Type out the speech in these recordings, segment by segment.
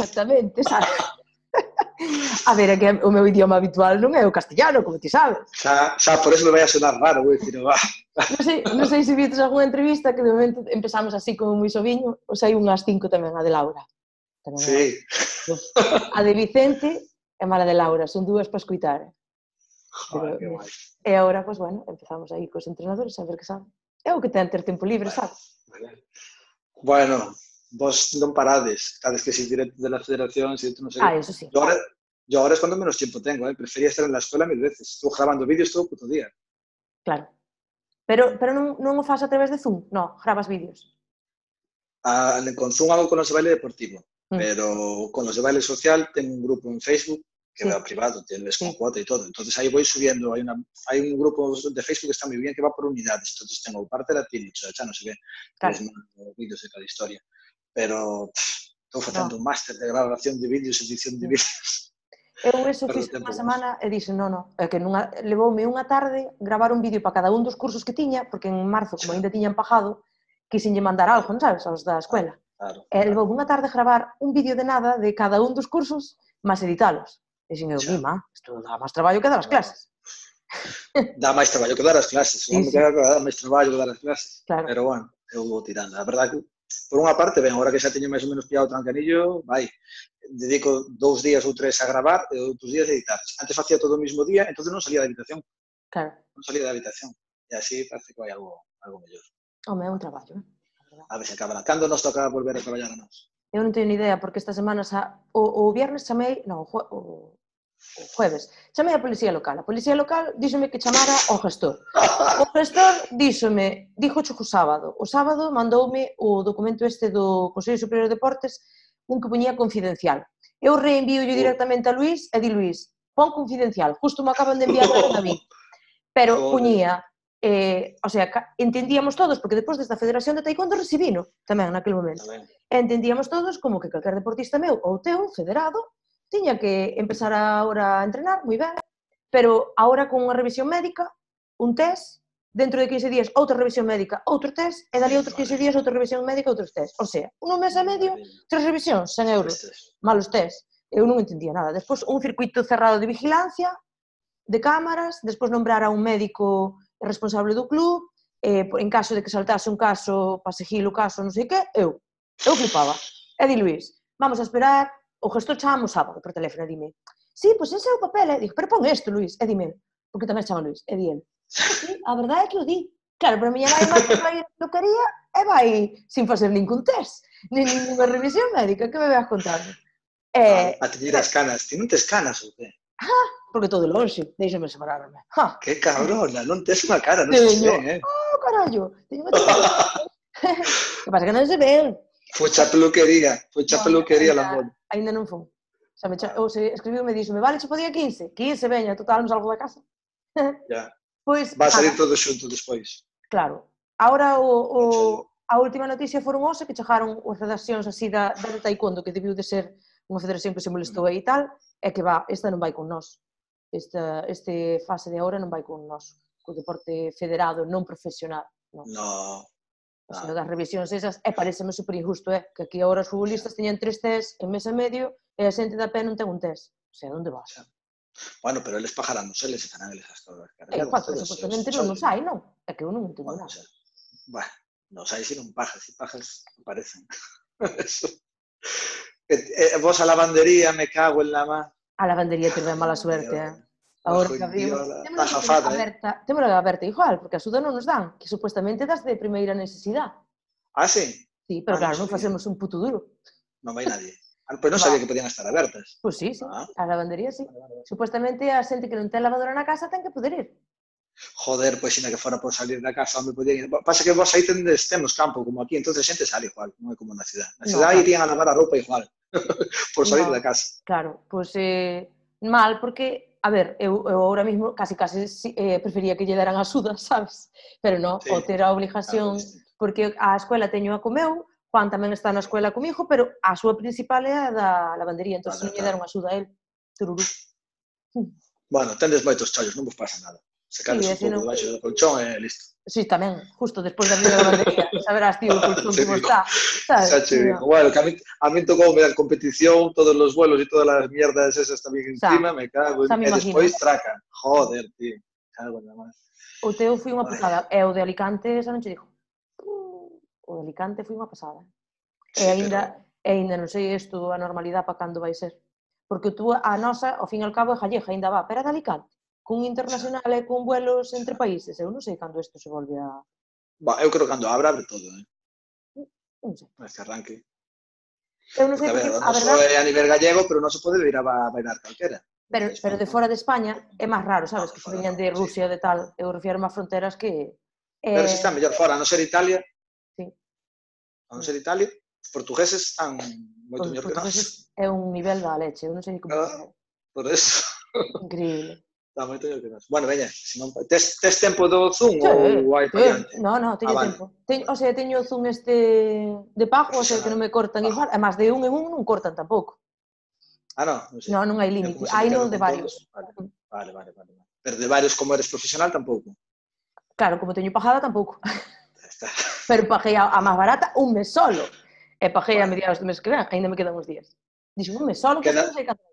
Exactamente, sabes? A ver, é que o meu idioma habitual non é o castellano, como ti sabes. Xa, xa por eso me vai a sonar raro, vou dicir, va. Non sei, non sei se vistes algunha entrevista que de momento empezamos así como moi soviño, ou sei unhas cinco tamén a de Laura. Tamén sí. A de Vicente e a de Laura, son dúas para escuitar. Eh. Joder, pero, guai. E agora, pois, pues, bueno, empezamos aí cos entrenadores a ver que saben. É o que ten ter tempo libre, sabes? Bueno, vos non parades, sabes que si directo de la federación, si tú no sé. Ah, eso sí. Yo ahora, yo ahora es cuando menos tiempo tengo, ¿eh? prefería estar en la escuela mil veces. Estuve grabando vídeos todo el puto día. Claro. Pero, pero non, non o faz a través de Zoom? No, grabas vídeos. Ah, con Zoom hago con los de baile deportivo, Mm. pero con los de baile social tengo un grupo en Facebook que Sí. va privado, tienes con Sí. cuota y todo. Entonces ahí voy subiendo, hay, una, hay un grupo de Facebook que está muy bien que va por unidades. Entonces tengo parte latino, chacha, no sé qué, Claro. vídeos de cada historia. pero pff, estou facendo no. un máster de grabación de vídeos, edición de vídeos. Eu eso fixe unha semana e dixen, non, non, é que nunha, levoume unha tarde gravar un vídeo para cada un dos cursos que tiña, porque en marzo, como ainda tiñan pagado, quixenlle mandar algo, non sabes, aos da escuela. Claro, claro. E levoume unha tarde gravar un vídeo de nada de cada un dos cursos, máis editalos. E dixen, eu, mima, isto dá máis traballo que dar as clases. Dá máis traballo que dar as clases, sí, sí. dá máis traballo que dar as clases. Claro. Pero, bueno, eu vou tirando. A verdade que por unha parte, ben, agora que xa teño máis ou menos pillado o trancanillo, vai, dedico dous días ou tres a gravar e outros días a editar. Antes facía todo o mismo día, entonces non salía da habitación. Claro. Non salía da habitación. E así parece que vai algo, algo mellor. Home, é un traballo, eh? a ver se acaba. Cando nos toca volver a traballar a nós? Eu non teño ni idea, porque esta semana xa, o, o viernes chamei, non, o jueves. Chamei a policía local. A policía local díxome que chamara ao gestor. O gestor díxome, dixo o sábado. O sábado mandoume o documento este do Consello Superior de Deportes, un que poñía confidencial. Eu reenvío directamente a Luís e di Luís, pon confidencial, justo me acaban de enviar a mí. Pero poñía eh, o sea, entendíamos todos, porque depois desta Federación de Taekwondo recibino tamén naquele momento. Tamén. Entendíamos todos como que calquer deportista meu ou teu, federado, tiña que empezar agora a entrenar, moi ben, pero agora con unha revisión médica, un test, dentro de 15 días outra revisión médica, outro test, e dali outros 15 días outra revisión médica, outros test. O sea, un mes e medio, tres revisións, 100 euros, malos test. Eu non entendía nada. Despois, un circuito cerrado de vigilancia, de cámaras, despois nombrar a un médico responsable do club, eh, en caso de que saltase un caso, para seguir o caso, non sei que, eu, eu flipaba. E di Luís, vamos a esperar o gestor chamamos sábado por teléfono, e dime, sí, pois ese é o papel, e digo, pero pon isto, Luís, e dime, porque tamén chama Luís, e di el, sí, a verdade é que o di. Claro, pero a miña nai máis vai lo quería e vai sin facer ningún test, nin ninguna revisión médica, que me veas contando. E, A teñir as canas. Ti non tes canas ou que? porque todo longe, deixame separarme. Ja, Que cabrona, non tes unha cara, non se ven, eh? oh, carallo, teño unha chica. que pasa que non se Focha a peluquería, fucha no, peluquería la moda. Ainda non fun. Xa me, ou se escribiume me díxome, vale, xa podía 15? 15, veña, total, non salgo da casa. Ya. Pois, Va a salir todo xunto despois. Claro. Ahora o, o, a última noticia foron hoxe que chegaron as redaccións así da, da do taekwondo, que debiu de ser unha federación que se molestou aí e tal, é que va, esta non vai con nós. Esta, este fase de agora non vai con nós, co deporte federado non profesional. Non. No. O sea, das revisións esas, e pareceme super injusto, é, que aquí agora os futbolistas teñan tres test en mes e medio e a xente da pé non ten un test. O sea, onde vas? Bueno, pero eles pagarán os eles e farán eles as todas. É, cuatro, supuestamente non nos hai, non? É que eu non entendo Bueno, nada. Bueno, nos hai si non pajas, si pajas aparecen. Eso. E, e, vos a lavandería me cago en la má. A lavandería ben mala suerte, eh? Agora que abrimos, Está jafada, eh? aberta, temos aberta igual, porque a suda non nos dan, que supuestamente das de primeira necesidade. Ah, sí? Sí, pero Ah, claro, non non facemos un puto duro. Non vai nadie. Ah, Pero non Va. sabía que podían estar abertas. Pois sí, sí, Ah. a lavandería sí. Supuestamente a xente que non ten lavadora na casa ten que poder ir. Joder, pois sina que fora por salir da casa, onde podían ir. Pasa que vos aí tendes, temos campo como aquí, entonces xente sale igual, non é como na cidade. Na No, cidade claro. irían a lavar a roupa igual, por salir No. da casa. Claro, pois eh, mal, porque, a ver, eu, eu ahora mismo casi casi eh, prefería que lle deran axuda, sabes? Pero non, sí, o ter a obligación, claro, porque a escuela teño a comeu, Juan tamén está na escuela comigo, pero a súa principal é a da lavandería, entón vale, non lle deron axuda a él. Tururú. Bueno, tendes moitos chollos, non vos pasa nada se sí, un pouco debaixo do colchón e listo. Sí, tamén, justo despois da miña xa saberás, tío, o colchón como está. Sabes? Xa che digo, bueno, que a mí, a mí tocou me competición, todos os vuelos e todas as mierdas esas tamén encima, me cago, e, despois traca. Joder, tío, cago na máis. O teu foi unha pasada, e o de Alicante, xa non che digo. Uh, o de Alicante foi unha pasada. Sí, eh, e aínda pero... e aínda non sei isto a normalidade para cando vai ser. Porque tú a nosa, ao fin e ao cabo, é gallega, aínda va, pero de Alicante cun internacional e con vuelos entre países. Eu non sei cando isto se volve a... Ba, eu creo que cando abra, abre todo, eh? Non sei. Este arranque. Eu non Porque, sei a ver, porque, o a noso verdade, é a nivel gallego, pero non se pode ir a ba- bailar calquera. pero, pero de fora de España é máis raro, sabes? Ah, Que se veñan de sí. Rusia de tal. Eu refiro a fronteras que... Pero eh, se está mellor fora, a non ser Italia, Sí. a non ser Italia, os portugueses están moito mellor que nós. é un nivel da leche, eu non sei como... Ah. Por eso, Increíble. moito mellor que nós. Bueno, veña, non, tes, tes tempo do Zoom sí, ou hai para eh, eh No, no, teño ah, tempo. Vale. O sea, teño o Zoom este de pago, o sea, que non me cortan ah. igual. máis de un en un non cortan tampouco. Ah, no, non, sei. no, non hai límite. Hai non de varios. Todos. Vale, vale, vale, vale. Pero de varios como eres profesional tampouco. Claro, como teño pagada tampouco. Está. Pero paguei a, a máis barata un mes solo. E paguei bueno. a mediados do mes que ven, ainda me quedan uns días. Dixo, un mes solo, que Queda... non sei canto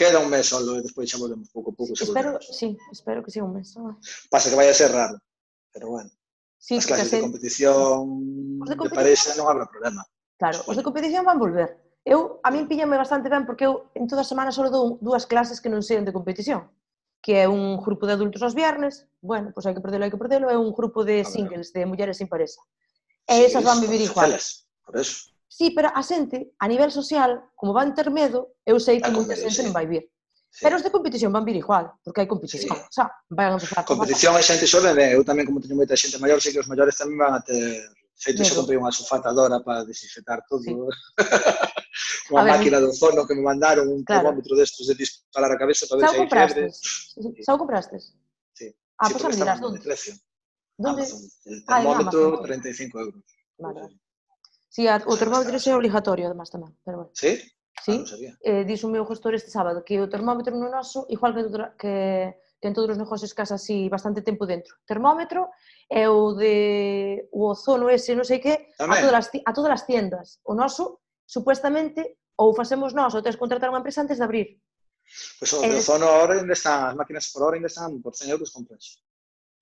Queda un mes solo eh, e despois xa volvemos pouco a pouco. Espero, sí, espero que siga un mes. Solo. Pasa que vai a ser raro, pero bueno. Sí, As clases de competición, os de competición, de non habrá problema. Claro, os de competición van volver. Eu, a min píllame bastante ben porque eu en toda a semana só dou dúas clases que non sean de competición, que é un grupo de adultos aos viernes, bueno, pois pues hai que perdelo, hai que perdelo, é un grupo de ah, singles, de mulleres sin pareja. E esas van vivir igual. Sociales, por eso. Sí, pero a xente, a nivel social, como van ter medo, eu sei que moita xente sí. non vai vir. Sí. Pero os de competición van vir igual, porque hai competición. Sí. O sea, van a empezar a Competición hai xente xoven, eu tamén como teño moita xente maior, sei que os maiores tamén van a ter feito, Medo. comprei unha sulfatadora para desinfectar todo. Sí. unha máquina ver, de que me mandaron, un claro. termómetro destos de disparar a cabeza para ver se hai fiebre. Xa o comprastes? Sí. Ah, sí, pues a mirás, onde? Precio. Donde? Amazon. El ah, termómetro, 35 euros. Vale. Sí, a, o termómetro é obligatorio, además, tamén. Pero bueno. ¿Sí? Sí, Ah, sabía. eh, dixo o meu gestor este sábado que o termómetro no noso, igual que, que, que en todos os negocios has así bastante tempo dentro. Termómetro e o de o ozono ese, non sei que, a todas, as, a todas as tiendas. O noso, supuestamente, ou facemos nós, ou tens contratar unha empresa antes de abrir. Pues os de Eh, ozono ahora ainda están, as máquinas por hora ainda están por 100 euros compras.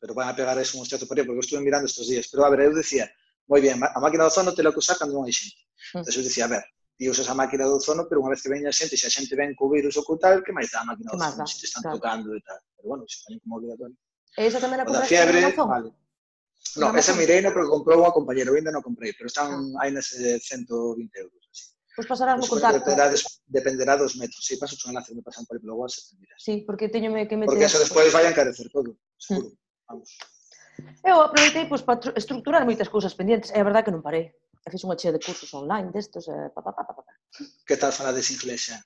Pero van a pegar eso un chato por aí, porque eu estuve mirando estos días. Pero a ver, eu decía, moi bien, a máquina do ozono te lo que usar cando non hai xente. Mm. Entón, eu dicía, a ver, ti usas a máquina do ozono, pero unha vez que veña a xente, se a xente ven co virus ou co tal, que máis dá a máquina do ozono, se te están claro. tocando e tal. Pero bueno, se ponen como obligatorio. E esa tamén a compraste fiebre, en Amazon? Vale. No, esa mireina, pero comprou unha compañera, eu ainda non comprei, pero están ah. aí nas 120 euros. Así. Pois pasarás no contacto. Dependerá, des, dependerá dos metros. Si pasas paso un enlace, me pasan por el blog WhatsApp, miras. Sí, porque teño que meter... Porque eso despois vai a encarecer todo, mm. seguro. Vamos. Eu aproveitei pois, para estructurar moitas cousas pendientes. É verdade que non parei. E fiz unha chea de cursos online destos. Eh, e pa, pa, pa, pa, pa. Que tal falades inglés, xa?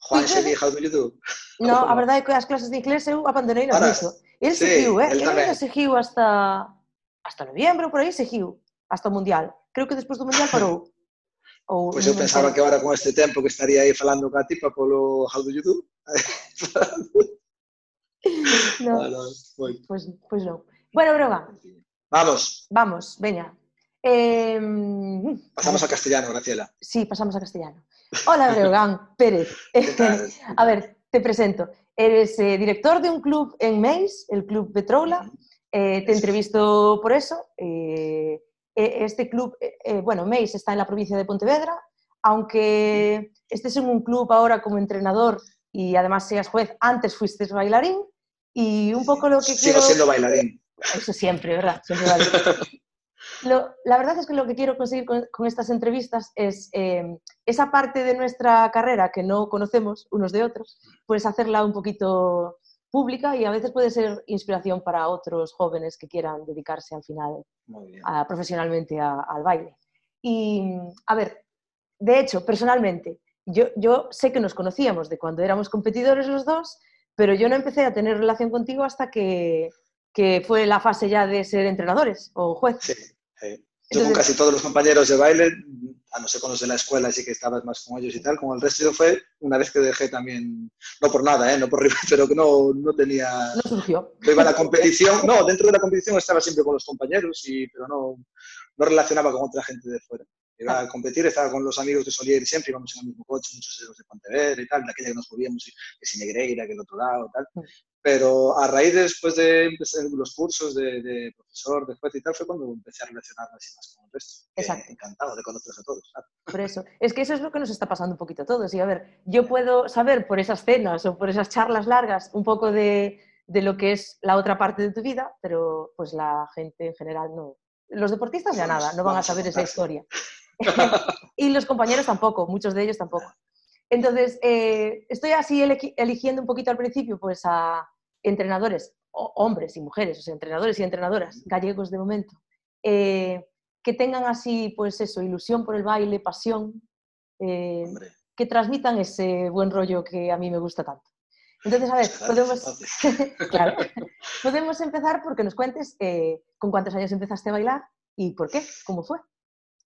Juan se vieja do Milidú? No, a verdade é que as clases de inglés eu abandonei na curso. Ele sí, seguiu, eh? Ele tamén. seguiu hasta, hasta novembro, por aí seguiu. Hasta o Mundial. Creo que despois do Mundial parou. Ou, pois eu pensaba que agora con este tempo que estaría aí falando ca tipa polo How do you do? no. Ah, no. Pois, pois non. Bueno, Broga, Vamos, vamos, veña. Eh, pasamos a castellano, Graciela. Sí, pasamos a castellano. Hola, Breogán Pérez. A ver, te presento. Eres eh, director de un club en Meis, el Club Petroula. Eh, te entrevisto por eso. Eh, eh, este club, bueno, Meis está en la provincia de Pontevedra, aunque estés en un club ahora como entrenador y además seas juez, antes fuiste bailarín. Y un poco lo que Sigo quiero... siendo bailarín. Eso siempre, ¿verdad? Siempre vale. Lo- la verdad es que lo que quiero conseguir con, con estas entrevistas es eh, esa parte de nuestra carrera que no conocemos unos de otros, pues hacerla un poquito pública y a veces puede ser inspiración para otros jóvenes que quieran dedicarse al final a- profesionalmente a- al baile. Y, a ver, de hecho, personalmente, yo, yo sé que nos conocíamos de cuando éramos competidores los dos, pero yo no empecé a tener relación contigo hasta que, que fue la fase ya de ser entrenadores o juez. Sí, sí. Yo con casi todos los compañeros de baile, a no ser con los de la escuela, así que estabas más con ellos y tal, con el resto fue una vez que dejé también, no por nada, ¿eh? no por pero que no, no tenía... No surgió. iba a la competición, no, dentro de la competición estaba siempre con los compañeros, y, pero no, no relacionaba con otra gente de fuera. Iba a competir, estaba con los amigos que solía ir siempre, íbamos en el mismo coche, muchos de los de Pontevedra y tal, de aquella que nos movíamos, que si Negreira, que el otro lado, tal. Pero a raíz después de empezar los cursos de, de, profesor, de juez y tal, fue cuando empecé a relacionarme así más con el resto. Exacto. Encantado de conocer a todos. Por eso. Es que eso es lo que nos está pasando un poquito a todos. Y a ver, yo puedo saber por esas cenas o por esas charlas largas un poco de, de lo que es la otra parte de tu vida, pero pues la gente en general no. Los deportistas ya nada, no van a saber esa historia. y los compañeros tampoco, muchos de ellos tampoco. Entonces, eh, estoy así eligiendo un poquito al principio pues a entrenadores, hombres y mujeres, o sea, entrenadores y entrenadoras gallegos de momento, eh, que tengan así, pues eso, ilusión por el baile, pasión, eh, que transmitan ese buen rollo que a mí me gusta tanto. Entonces, a ver, podemos, claro, podemos empezar porque nos cuentes con cuántos años empezaste a bailar y por qué, cómo fue.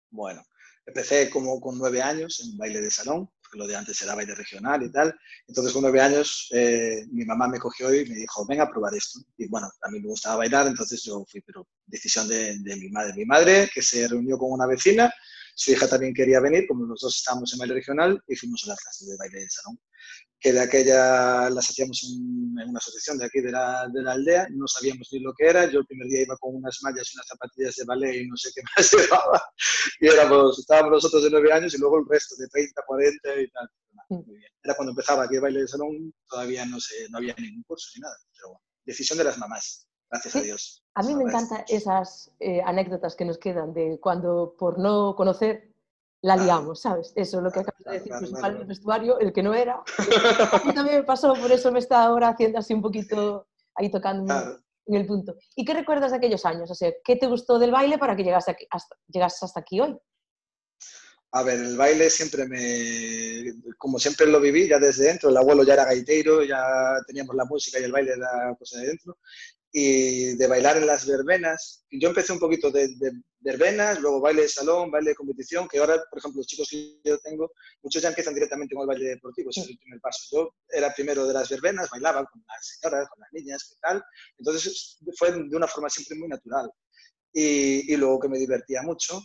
Bueno, empecé como con nueve años en baile de salón, lo de antes era baile regional y tal. Entonces, con nueve años, eh, mi mamá me cogió y me dijo, venga a probar esto. Y bueno, a mí me gustaba bailar, entonces yo fui, pero decisión de, de mi madre. Mi madre, que se reunió con una vecina, su hija también quería venir, como los dos estábamos en baile regional, y fuimos a las clases de baile de salón que de aquella las hacíamos en, una asociación de aquí de la, de la, aldea, no sabíamos ni lo que era, yo el primer día iba con unas mallas y unas zapatillas de ballet y no sé qué más llevaba, y éramos, estábamos nosotros de nueve años y luego el resto de 30, 40 y tal. Muy bien. Era cuando empezaba aquí el baile de salón, todavía no, sé, no había ningún curso ni nada, pero bueno, decisión de las mamás, gracias a Dios. A mí me encantan esas eh, anécdotas que nos quedan de cuando por no conocer la liamos, ¿sabes? Eso es lo que acabas de decir, el vestuario, el que no era. A mí también me pasó, por eso me está ahora haciendo así un poquito ahí tocando en el punto. ¿Y qué recuerdas de aquellos años? O sea, ¿qué te gustó del baile para que llegases hasta, hasta aquí hoy? A ver, el baile siempre me, como siempre lo viví, ya desde dentro, el abuelo ya era gaitero, ya teníamos la música y el baile era cosa de dentro, y de bailar en las verbenas. Yo empecé un poquito de, de, verbenas, luego baile de salón, baile de competición, que ahora, por ejemplo, los chicos que yo tengo, muchos ya empiezan directamente con el baile deportivo, ese es el primer paso. Yo era primero de las verbenas, bailaba con las señoras, con las niñas, ¿qué tal? Entonces fue de una forma siempre muy natural. Y, y luego que me divertía mucho,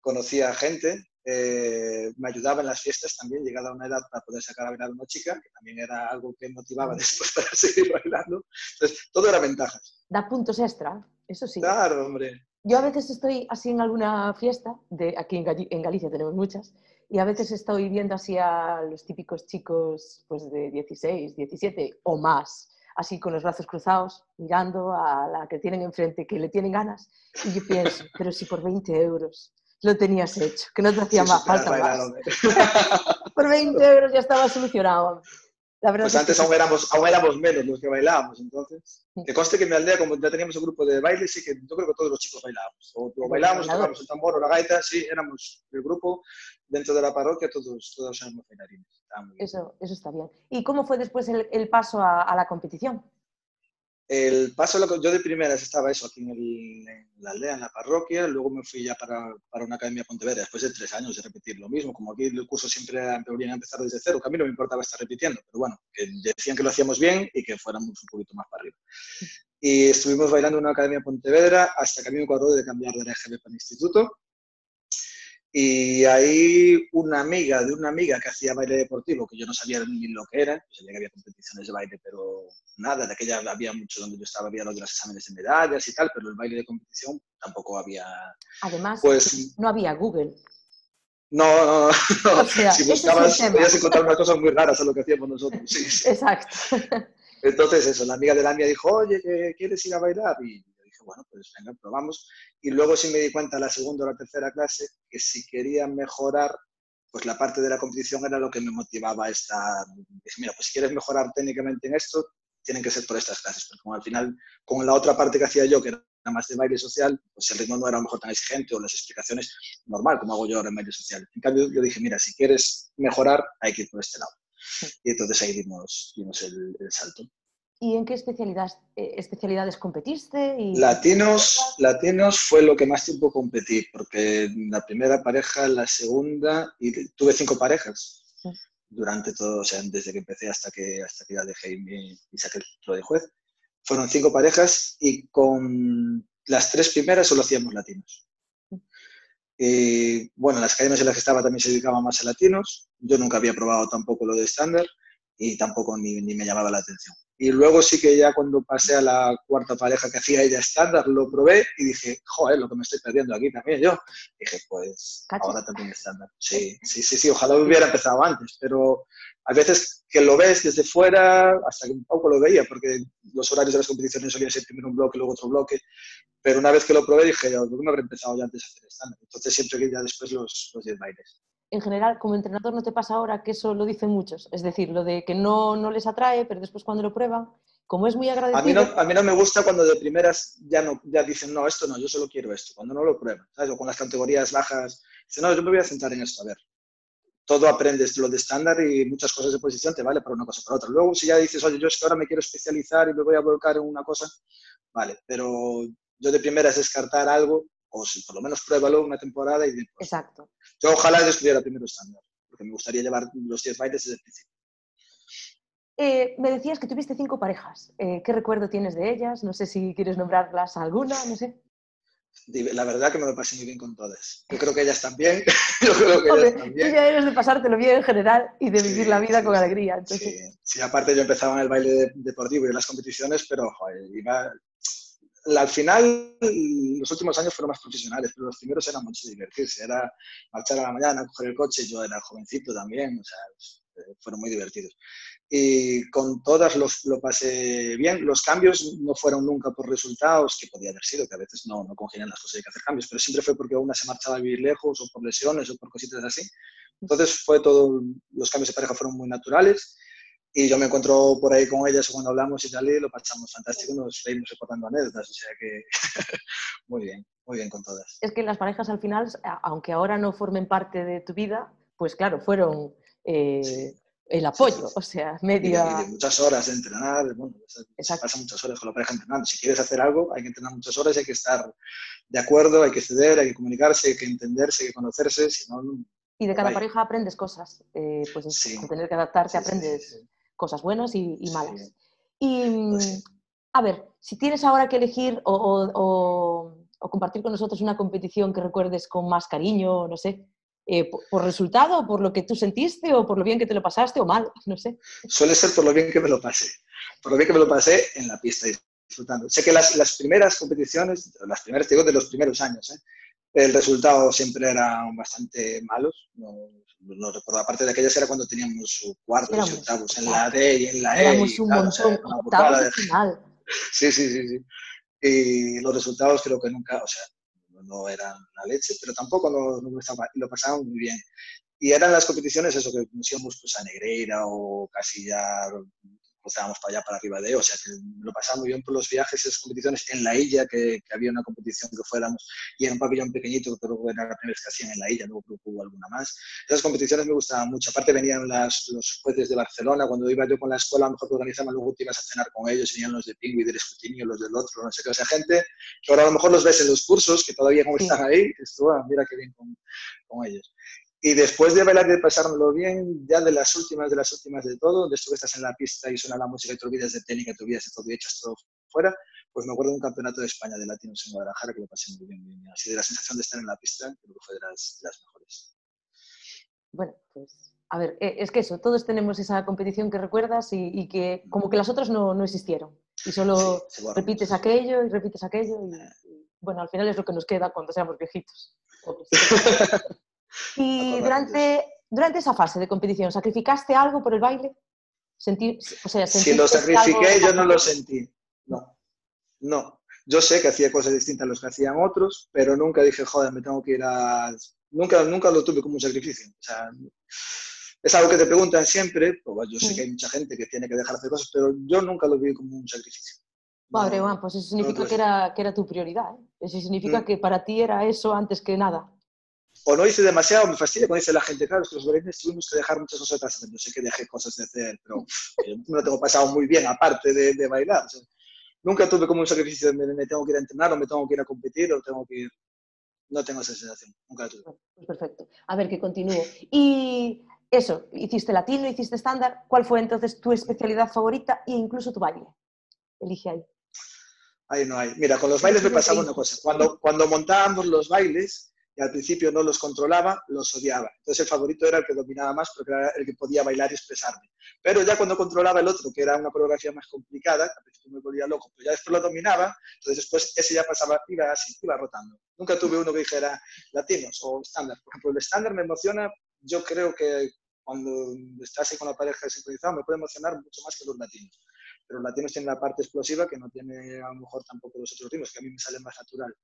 conocía gente, eh, me ayudaba en las fiestas también, llegada a una edad para poder sacar a bailar a una chica, que también era algo que motivaba después para seguir bailando. Entonces, todo era ventajas. Da puntos extra, eso sí. Claro, hombre. Yo a veces estoy así en alguna fiesta, de, aquí en, Galicia tenemos muchas, y a veces estoy viendo así a los típicos chicos pues de 16, 17 o más, así con los brazos cruzados, mirando a la que tienen enfrente, que le tienen ganas, y yo pienso, pero si por 20 euros lo tenías hecho, que no te hacía más falta más. Por 20 euros ya estaba solucionado. La verdad pues antes aún, éramos, aún éramos menos los que bailábamos, entonces. Que conste que en mi aldea, como ya teníamos un grupo de baile, sí que yo creo que todos los chicos bailábamos. O, bailábamos, tocábamos el tambor o la gaita, sí, éramos el grupo dentro de la parroquia, todos, todos éramos bailarines. Eso, eso está bien. ¿Y cómo fue después el, el paso a, a la competición? El paso, yo de primeras estaba eso aquí en, la aldea, en la parroquia, luego me fui ya para, para, una academia Pontevedra, después de tres años de repetir lo mismo, como aquí el curso siempre era a empezar desde cero, que me importaba estar repitiendo, pero bueno, que decían que lo hacíamos bien y que fuéramos un poquito más para arriba. Y estuvimos bailando en una academia Pontevedra hasta que a mí me cuadró de cambiar de EGB para el instituto, y ahí una amiga de una amiga que hacía baile deportivo, que yo no sabía ni lo que era, sabía que había competiciones de baile, pero nada, de aquella había mucho donde yo estaba, había lo de los exámenes de medallas y tal, pero el baile de competición tampoco había... Además, pues, no había Google. No, no, no. O sea, si buscabas, podías encontrar unas cosas muy raras a lo que hacíamos nosotros. Sí, sí. Exacto. Entonces, eso, la amiga de la mía dijo, oye, ¿quieres ir a bailar? Y bueno, pues venga, probamos. Y luego sí me di cuenta la segunda o la tercera clase que si quería mejorar, pues la parte de la competición era lo que me motivaba a estar. Dije, mira, pues si quieres mejorar técnicamente en esto, tienen que ser por estas clases, porque como al final, con la otra parte que hacía yo, que era más de baile social, pues el ritmo no era a lo mejor tan exigente o las explicaciones normal, como hago yo ahora en baile social. En cambio, yo dije, mira, si quieres mejorar, hay que ir por este lado. Y entonces ahí dimos, dimos el, el salto. ¿Y en qué especialidades, eh, especialidades competiste? Y... Latinos, latinos fue lo que más tiempo competí, porque la primera pareja, la segunda, y tuve cinco parejas durante todo, o sea, desde que empecé hasta que, hasta que ya dejé y, y saqué el título de juez. Fueron cinco parejas y con las tres primeras solo hacíamos latinos. Y bueno, las academias en las que estaba también se dedicaban más a latinos. Yo nunca había probado tampoco lo de estándar y tampoco ni, ni, me llamaba la atención. Y luego sí que ya cuando pasé a la cuarta pareja que hacía ella estándar, lo probé y dije, joder, lo que me estoy perdiendo aquí también yo. dije, pues ahora también estándar. Sí, sí, sí, sí, ojalá hubiera empezado antes, pero a veces que lo ves desde fuera, hasta que un poco lo veía, porque los horarios de las competiciones solían ser primero un bloque, luego otro bloque, pero una vez que lo probé dije, yo, ¿por qué no habré empezado ya antes a hacer estándar? Entonces siempre que ya después los, los 10 bailes en general, como entrenador, ¿no te pasa ahora que eso lo dicen muchos? Es decir, lo de que no, no les atrae, pero después cuando lo prueban, como es muy agradecido... A mí no, a mí no me gusta cuando de primeras ya, no, ya dicen, no, esto no, yo solo quiero esto, cuando no lo prueban, ¿sabes? O con las categorías bajas, dicen, no, yo me voy a centrar en esto, a ver. Todo aprendes lo de estándar y muchas cosas de posición te vale para una cosa o para otra. Luego, si ya dices, oye, yo es que ahora me quiero especializar y me voy a volcar en una cosa, vale, pero yo de primeras descartar algo, o si por lo menos pruébalo una temporada y después. Exacto. Yo ojalá yo estuviera primero estándar, porque me gustaría llevar los 10 bailes desde el principio. Eh, me decías que tuviste cinco parejas. Eh, ¿Qué recuerdo tienes de ellas? No sé si quieres nombrarlas alguna, no sé. La verdad que me lo pasé muy bien con todas. Yo creo que ellas también. Yo creo que ellas también. Tú ya eres de pasártelo bien en general y de vivir la vida con alegría. Sí, sí, aparte yo empezaba en el baile deportivo y en las competiciones, pero joder, iba, al final, los últimos años fueron más profesionales, pero los primeros eran mucho divertirse. Era marchar a la mañana, coger el coche, yo era jovencito también, o sea, eh, fueron muy divertidos. Y con todas los, lo pasé bien. Los cambios no fueron nunca por resultados, que podía haber sido, que a veces no, no congenian las cosas, hay que hacer cambios, pero siempre fue porque una se marchaba a vivir lejos, o por lesiones, o por cositas así. Entonces, fue todo, los cambios de pareja fueron muy naturales y yo me encuentro por ahí con ellas cuando hablamos y tal, y lo pasamos fantástico, nos reímos recordando anécdotas, o sea que muy bien, muy bien con todas. Es que las parejas al final, aunque ahora no formen parte de tu vida, pues claro, fueron eh, el apoyo, o sea, media... Y de, muchas horas de entrenar, bueno, se pasa muchas horas con la pareja entrenando. Si quieres hacer algo, hay que entrenar muchas horas, hay que estar de acuerdo, hay que ceder, hay que comunicarse, hay que entenderse, hay que conocerse, si no... Y de cada pareja aprendes cosas, eh, pues sin tener que adaptarte aprendes cosas buenas y, malas. Y, pues a ver, si tienes ahora que elegir o, compartir con nosotros una competición que recuerdes con más cariño, no sé, eh, por, resultado, por lo que tú sentiste, o por lo bien que te lo pasaste, o mal, no sé. Suele ser por lo bien que me lo pasé. Por lo bien que me lo pasé en la pista disfrutando. Sé que las, las primeras competiciones, las primeras, digo, de los primeros años, ¿eh? El resultado siempre eran bastante malos. No, no recuerdo, aparte de aquellas era cuando teníamos su cuarto y octavos en la D y en la E. Éramos un montón, octavos de final. Sí, sí, sí, sí. Y los resultados creo que nunca, o sea, no eran la leche, pero tampoco no, no lo pasaban muy bien. Y eran las competiciones, eso, que nos íbamos pues, a Negreira o casi ya cruzábamos para allá, para arriba de, o sea, que lo pasaba muy bien por los viajes, esas competiciones en la isla, que, que, había una competición que fuéramos, y era un pabellón pequeñito, pero era la primera vez que hacían en la isla, luego creo que hubo alguna más. Esas competiciones me gustaban mucho. Aparte venían las, los jueces de Barcelona, cuando iba yo con la escuela, a lo mejor te organizaban, luego te ibas a cenar con ellos, venían los de Pingüi, del escrutinio, los del otro, no sé qué, o sea, gente que ahora a lo mejor los ves en los cursos, que todavía como están ahí, esto, ah, mira qué bien con, con ellos. Y después de bailar y de pasármelo bien, ya de las últimas, de las últimas de todo, de esto que estás en la pista y suena la música y te olvidas de técnica, te olvidas de todo y echas todo fuera, pues me acuerdo de un campeonato de España de latinos en Guadalajara que lo pasé muy bien, bien, Así de la sensación de estar en la pista, creo que fue de las, de las mejores. Bueno, pues a ver, eh, es que eso, todos tenemos esa competición que recuerdas y, y que como que las otras no, no existieron. Y solo sí, repites aquello y repites aquello y, y, bueno, al final es lo que nos queda cuando seamos viejitos. Y durante, durante esa fase de competición, ¿sacrificaste algo por el baile? Sentí, o sea, si lo sacrifiqué, yo no lo sentí. No, no. Yo sé que hacía cosas distintas a las que hacían otros, pero nunca dije, joder, me tengo que ir a... Nunca, nunca lo tuve como un sacrificio. O sea, es algo que te preguntan siempre, pues yo sé que hay mucha gente que tiene que dejar de hacer cosas, pero yo nunca lo vi como un sacrificio. Madre, no, pues eso significa no que, era, que era tu prioridad. ¿eh? Eso significa mm. que para ti era eso antes que nada. O no hice demasiado, me fastidia cuando dice la gente, claro, es que los bailarines tuvimos que dejar muchas cosas atrás. Yo sé que dejé cosas de hacer, pero no lo tengo pasado muy bien, aparte de, de bailar. nunca tuve como un sacrificio de me, tengo que ir a entrenar o me tengo que ir a competir o tengo que ir. No tengo esa sensación, nunca la tuve. Pues perfecto. A ver, que continúo. Y eso, hiciste latino, hiciste estándar. ¿Cuál fue entonces tu especialidad favorita e incluso tu baile? Elige ahí. Ahí no hay. Mira, con los bailes me pasaba una cosa. Cuando, cuando montábamos los bailes, y al principio no los controlaba, los odiaba. Entonces el favorito era el que dominaba más porque era el que podía bailar y expresarme. Pero ya cuando controlaba el otro, que era una coreografía más complicada, al principio me volvía loco, pero ya después lo dominaba, entonces después ese ya pasaba, iba así, iba rotando. Nunca tuve uno que dijera latinos o estándar. Por ejemplo, el estándar me emociona, yo creo que cuando estás ahí con la pareja sincronizada me puede emocionar mucho más que los latinos pero los latinos tienen la parte explosiva que no tiene a lo mejor tampoco los otros ritmos, que a mí me sale más natural.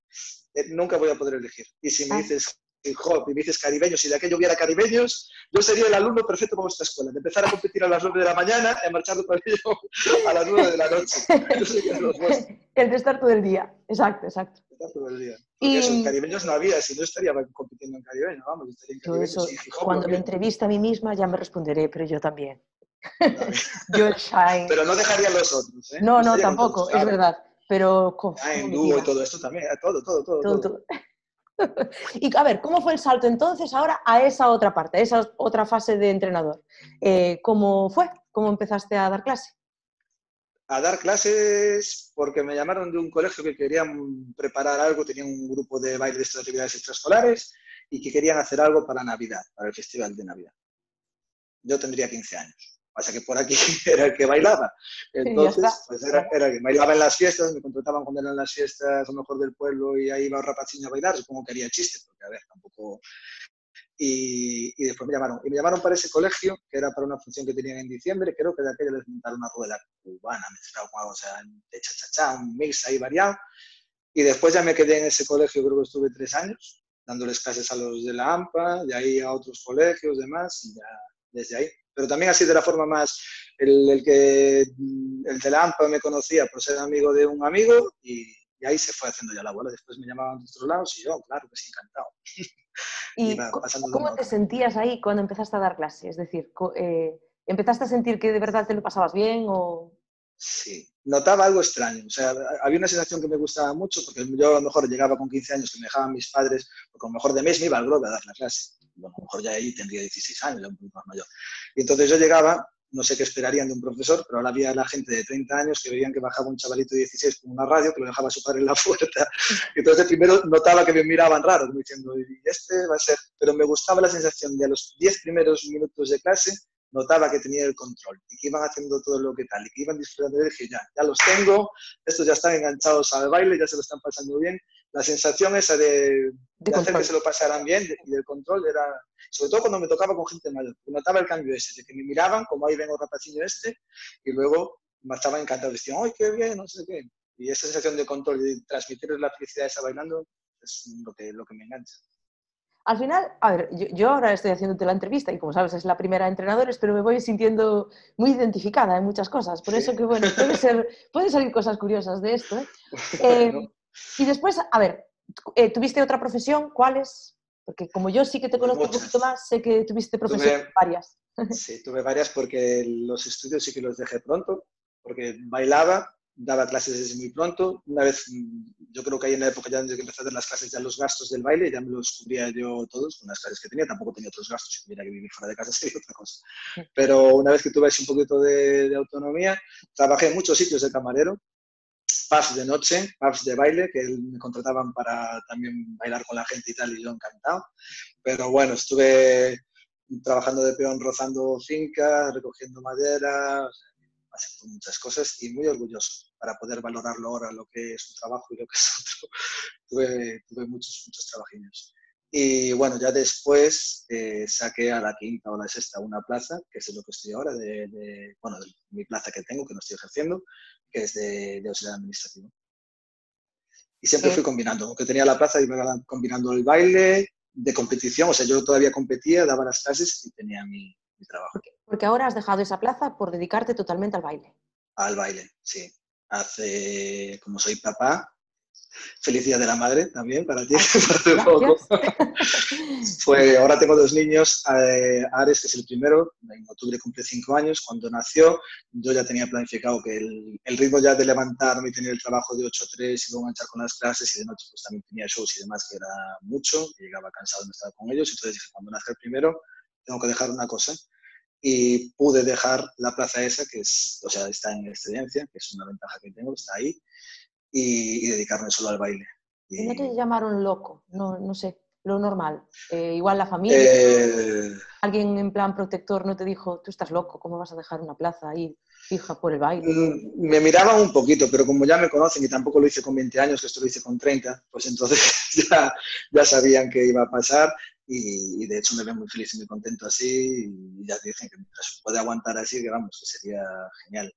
Eh, nunca voy a poder elegir. Y si me ah. dices hip hop y me dices caribeños, si de aquello hubiera caribeños, yo sería el alumno perfecto para vuestra escuela, de empezar a competir a las 9 de la mañana y marchar de ello a las 9 de la noche. el de estar todo el día, exacto, exacto. Estar todo el día. Porque y... eso, en caribeños no había, si no estaría compitiendo en caribeño, vamos, estaría en caribeños. Eso, cuando me entrevista a mí misma ya me responderé, pero yo también. Pero no dejaría los otros. ¿eh? No, no, tampoco, es verdad. Pero. en dúo y todo esto también, todo, todo, todo. todo, y a ver, ¿cómo fue el salto entonces ahora a esa otra parte, a esa otra fase de entrenador? Eh, ¿Cómo fue? ¿Cómo empezaste a dar clase? A dar clases porque me llamaron de un colegio que querían preparar algo, tenían un grupo de baile de estas actividades extraescolares y que querían hacer algo para Navidad, para el Festival de Navidad. Yo tendría 15 años. Pasa que por aquí era el que bailaba. Entonces, pues era, el que bailaba en las fiestas, me contrataban cuando eran las fiestas a lo mejor del pueblo y ahí iba rapaciño a bailar, supongo que haría chiste, porque a ver, tampoco... Y, y, después me llamaron. Y me llamaron para ese colegio, que era para una función que tenían en diciembre, creo que de aquella les montaron una rueda cubana, mezclado con algo, o sea, de cha-cha-cha, un mix ahí variado. Y después ya me quedé en ese colegio, creo que estuve tres años, dándoles clases a los de la AMPA, de ahí a otros colegios, demás, y ya desde ahí pero también así de la forma más, el, que el de la AMPA me conocía por ser amigo de un amigo y, ahí se fue haciendo ya la bola. Después me llamaban de otros lados y yo, claro, que sí, encantado. ¿Y cómo te sentías ahí cuando empezaste a dar clases? Es decir, eh, ¿empezaste a sentir que de verdad te lo pasabas bien o...? Sí, notaba algo extraño. O sea, había una sensación que me gustaba mucho, porque yo a lo mejor llegaba con 15 años que me dejaban mis padres, porque a lo mejor de mes me iba al Globo a dar la clase. Bueno, a lo mejor ya ahí tendría 16 años, un poco más mayor. Y entonces yo llegaba, no sé qué esperarían de un profesor, pero ahora había la gente de 30 años que veían que bajaba un chavalito de 16 con una radio, que lo dejaba su padre en la puerta. Y entonces primero notaba que me miraban raro, diciendo, y este va a ser. Pero me gustaba la sensación de a los 10 primeros minutos de clase notaba que tenía el control y que iban haciendo todo lo que tal y que iban disfrutando de dije, ya, ya los tengo, estos ya están enganchados al baile, ya se lo están pasando bien. La sensación esa de, de, hacer que se lo pasaran bien y del control era, sobre todo cuando me tocaba con gente mayor, notaba el cambio ese, de que me miraban como ahí vengo rapaciño este y luego marchaban encantados, decían, ¡ay, qué bien! No sé qué. Y esa sensación de control y de transmitirles la felicidad esa bailando es lo que, lo que me engancha. Al final, a ver, yo, ahora estoy haciéndote la entrevista y como sabes es la primera de entrenadores, pero me voy sintiendo muy identificada en muchas cosas. Por eso que, bueno, puede, ser, pueden salir cosas curiosas de esto. ¿eh? Eh, y después, a ver, eh, ¿tuviste otra profesión? ¿Cuáles? Porque como yo sí que te conozco un poquito más, sé que tuviste profesiones varias. Sí, tuve varias porque los estudios sí que los dejé pronto, porque bailaba, daba clases desde muy pronto. Una vez, mm, yo creo que ahí en la época ya desde que empecé a hacer las clases, ya los gastos del baile, ya me los cubría yo todos con las clases que tenía. Tampoco tenía otros gastos, si tuviera que vivir fuera de casa sería otra cosa. Pero una vez que tuve un poquito de, autonomía, trabajé en muchos sitios de camarero, pubs de noche, pubs de baile, que me contrataban para también bailar con la gente y tal, y yo encantado. Pero bueno, estuve trabajando de peón, rozando fincas, recogiendo madera, haciendo muchas cosas y muy orgulloso para poder valorarlo ahora lo que es un trabajo y lo que es otro. tuve, tuve muchos, muchos trabajillos. Y bueno, ya después eh, saqué a la quinta o la sexta una plaza, que es lo que estoy ahora, de, bueno, de mi plaza que tengo, que no estoy ejerciendo, que es de, de auxiliar administrativo. Y siempre fui combinando, aunque tenía la plaza, iba combinando el baile de competición, o sea, yo todavía competía, daba las clases y tenía mi, mi trabajo. Porque ahora has dejado esa plaza por dedicarte totalmente al baile. Al baile, sí. Hace, como soy papá, Felicidad de la madre también para ti, hace poco. Fue, ahora tengo dos niños, eh, Ares, que es el primero, en octubre cumple cinco años. Cuando nació, yo ya tenía planificado que el, el ritmo ya de levantarme y tener el trabajo de 8 a 3 y luego enganchar con las clases y de noche pues también tenía shows y demás, que era mucho, y llegaba cansado de estar con ellos. Entonces dije, cuando nazca el primero, tengo que dejar una cosa y pude dejar la plaza esa, que es, o sea, está en excedencia, que es una ventaja que tengo, está ahí, y, dedicarme solo al baile. Y... ¿No te llamaron loco? No, no sé, lo normal. Eh, igual la familia, eh... alguien en plan protector no te dijo, tú estás loco, ¿cómo vas a dejar una plaza ahí fija por el baile? Mm, me miraban un poquito, pero como ya me conocen y tampoco lo hice con 20 años, que esto lo hice con 30, pues entonces ya, ya sabían que iba a pasar y, de hecho me ven muy feliz y muy contento así y ya dicen que mientras puede aguantar así, que vamos, que sería genial.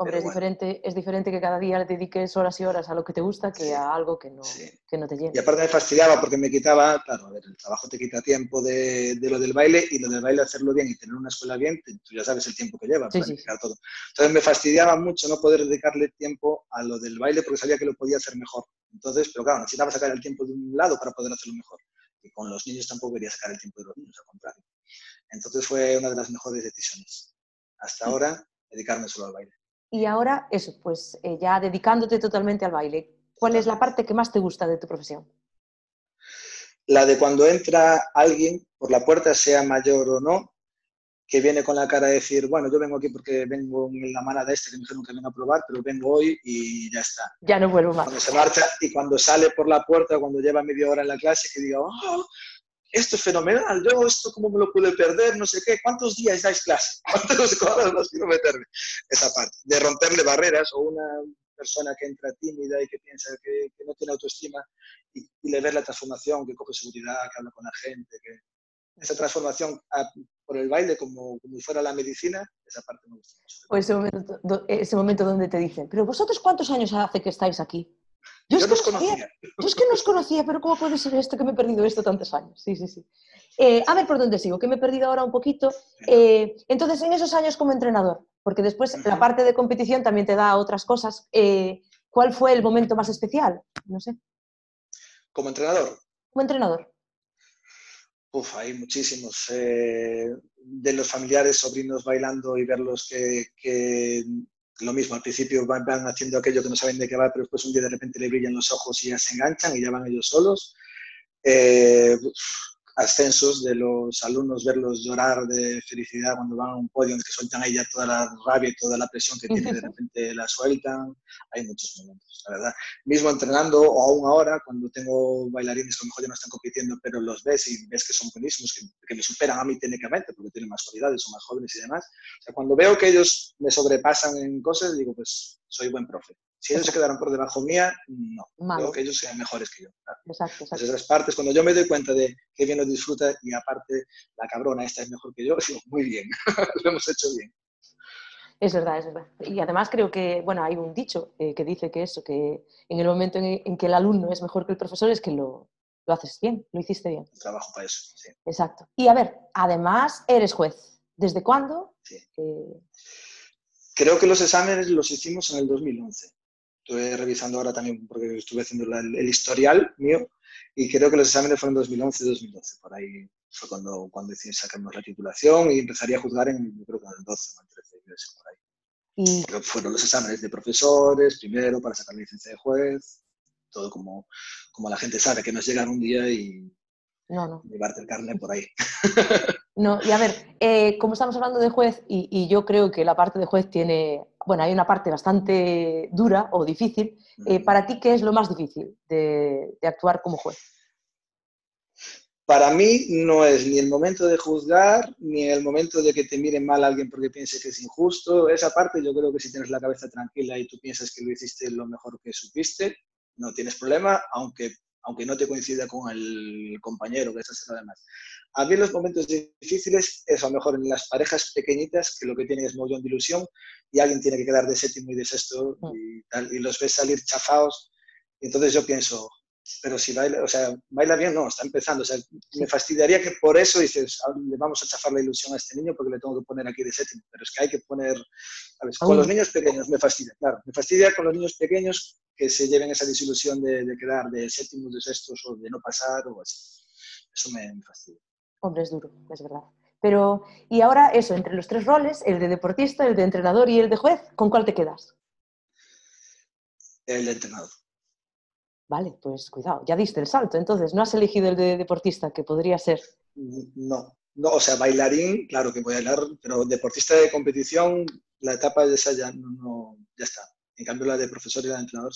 Hombre, es, diferente, es diferente que cada día le dediques horas y horas a lo que te gusta que a algo que no, que no te llena. Y aparte me fastidiaba porque me quitaba, claro, a ver, el trabajo te quita tiempo de, de, lo del baile y lo del baile hacerlo bien y tener una escuela bien, tú ya sabes el tiempo que lleva, sí, todo. Entonces me fastidiaba mucho no poder dedicarle tiempo a lo del baile porque sabía que lo podía hacer mejor. Entonces, pero claro, necesitaba sacar el tiempo de un lado para poder hacerlo mejor. Con los niños tampoco quería sacar el tiempo de los niños, al contrario. Entonces fue una de las mejores decisiones. Hasta ahora, dedicarme solo al baile. Y ahora, eso, pues eh, ya dedicándote totalmente al baile, ¿cuál es la parte que más te gusta de tu profesión? La de cuando entra alguien por la puerta, sea mayor o no, que viene con la cara de decir, bueno, yo vengo aquí porque vengo en la mano de este, que me dijeron que vengo a probar, pero vengo hoy y ya está. Ya no vuelvo más. Cuando se marcha y cuando sale por la puerta, cuando lleva media hora en la clase, que diga, oh, esto es fenomenal, yo esto cómo me lo pude perder, no sé qué, ¿cuántos días dais clase? ¿Cuántos horas los quiero meterme? Esa parte, de romperle barreras o una persona que entra tímida y que piensa que, que no tiene autoestima y, y, le ver la transformación, que coge seguridad, que habla con la gente, que esa transformación a, por el baile como, como fuera la medicina, esa parte me gusta mucho. O ese momento, ese momento donde te dicen, pero vosotros cuántos años hace que estáis aquí? Yo, yo es que conocía. Yo es que no os conocía, pero ¿cómo puede ser esto que me he perdido esto tantos años? Sí, sí, sí. Eh, a ver por dónde sigo, que me he perdido ahora un poquito. Eh, entonces, en esos años como entrenador, porque después uh -huh. la parte de competición también te da otras cosas, eh, ¿cuál fue el momento más especial? No sé. ¿Como entrenador? Como entrenador. Uf, hay muchísimos. Eh, de los familiares, sobrinos bailando y verlos que, lo mismo, al principio van, haciendo aquello que no saben de qué va, pero después un día de repente le brillan los ojos y ya se enganchan y ya van ellos solos. Eh, ascensos de los alumnos, verlos llorar de felicidad cuando van a un podio, que sueltan ahí ya toda la rabia y toda la presión que tienen, de repente la sueltan. Hay muchos momentos, la verdad. Mismo entrenando, o aún ahora, cuando tengo bailarines que a lo mejor ya no están compitiendo, pero los ves y ves que son buenísimos, que, que me superan a mí técnicamente, porque tienen más cualidades, son más jóvenes y demás. O sea, cuando veo que ellos me sobrepasan en cosas, digo, pues soy buen profe. Si ellos se quedaron por debajo mía, no. Creo que ellos sean mejores que yo. Claro. Exacto, exacto. esas partes, cuando yo me doy cuenta de que bien lo disfruta y aparte la cabrona esta es mejor que yo, digo, muy bien, lo hemos hecho bien. Es verdad, es verdad. Y además creo que, bueno, hay un dicho eh, que dice que eso, que en el momento en, en, que el alumno es mejor que el profesor es que lo, lo haces bien, lo hiciste bien. Trabajo para eso, sí. Exacto. Y a ver, además eres juez. ¿Desde cuándo? Sí. Eh... Creo que los exámenes los hicimos en el 2011 estuve revisando ahora también porque estuve haciendo la, el, historial mío y creo que los exámenes fueron 2011-2012, por ahí fue cuando, cuando decidí sacarnos la titulación y empezaría a juzgar en, yo creo que en el 12 o el 13, por ahí. Y... Fueron los exámenes de profesores, primero para sacar la licencia de juez, todo como, como la gente sabe, que nos llegan un día y no, no. llevarte el carnet por ahí. No, y a ver, eh, como estamos hablando de juez, y, y, yo creo que la parte de juez tiene, bueno, hay una parte bastante dura o difícil. Eh, ¿Para ti qué es lo más difícil de, de, actuar como juez? Para mí no es ni el momento de juzgar, ni el momento de que te mire mal alguien porque piense que es injusto. Esa parte yo creo que si tienes la cabeza tranquila y tú piensas que lo hiciste lo mejor que supiste, no tienes problema, aunque aunque no te coincida con el compañero que estás haciendo además. A mí los momentos difíciles es a lo mejor en las parejas pequeñitas que lo que tienen es mogollón de ilusión y alguien tiene que quedar de séptimo y de sexto y, tal, y los ves salir chafados. Entonces yo pienso, pero si baila, o sea, baila bien, no, está empezando. O sea, me fastidiaría que por eso dices, ah, le vamos a chafar la ilusión a este niño porque le tengo que poner aquí de séptimo. Pero es que hay que poner, ¿sabes? Con los niños pequeños me fastidia, claro. Me fastidia con los niños pequeños que se lleven esa desilusión de, de quedar de séptimos, de sextos o de no pasar o así. Eso me, me fastidia. Hombre, es duro, es verdad. Pero, y ahora eso, entre los tres roles, el de deportista, el de entrenador y el de juez, ¿con cuál te quedas? El de entrenador. Vale, pues cuidado, ya diste el salto, entonces no has elegido el de deportista, que podría ser. No, no, o sea, bailarín, claro que voy a bailar, pero deportista de competición, la etapa de esa ya no, no- ya está. En cambio, la de profesor y la de entrenador,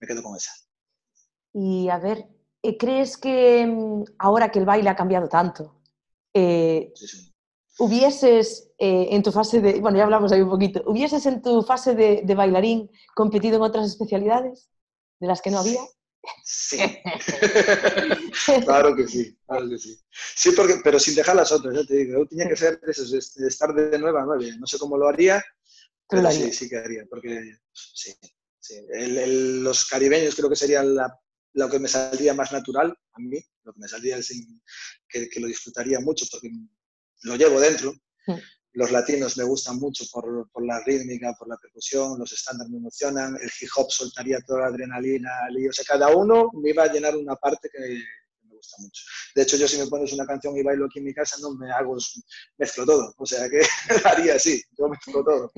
me quedo con esa. Y a ver, eh, ¿crees que mm, ahora que el baile ha cambiado tanto, eh, Sí, sí. hubieses eh, en tu fase de, bueno, ya hablamos ahí un poquito, hubieses en tu fase de, de bailarín competido en otras especialidades de las que no había? Sí. claro que sí, claro que sí. Sí, porque, pero sin dejar las otras, ya te digo. Yo tenía que ser de estar de 9 a 9. No sé cómo lo haría, Tú lo pero sí, sí que haría. Porque sí, sí. El- el- los caribeños creo que sería la- lo que me saldría más natural a mí, lo que me saldría sin, que, que lo disfrutaría mucho porque lo llevo dentro. Los latinos me gustan mucho por, por la rítmica, por la percusión, los estándares me emocionan, el hip hop soltaría toda la adrenalina, o sea, cada uno me iba a llenar una parte que me gusta mucho. De hecho, yo si me pones una canción y bailo aquí en mi casa, no me hago, mezclo todo, o sea que haría así, yo mezclo todo.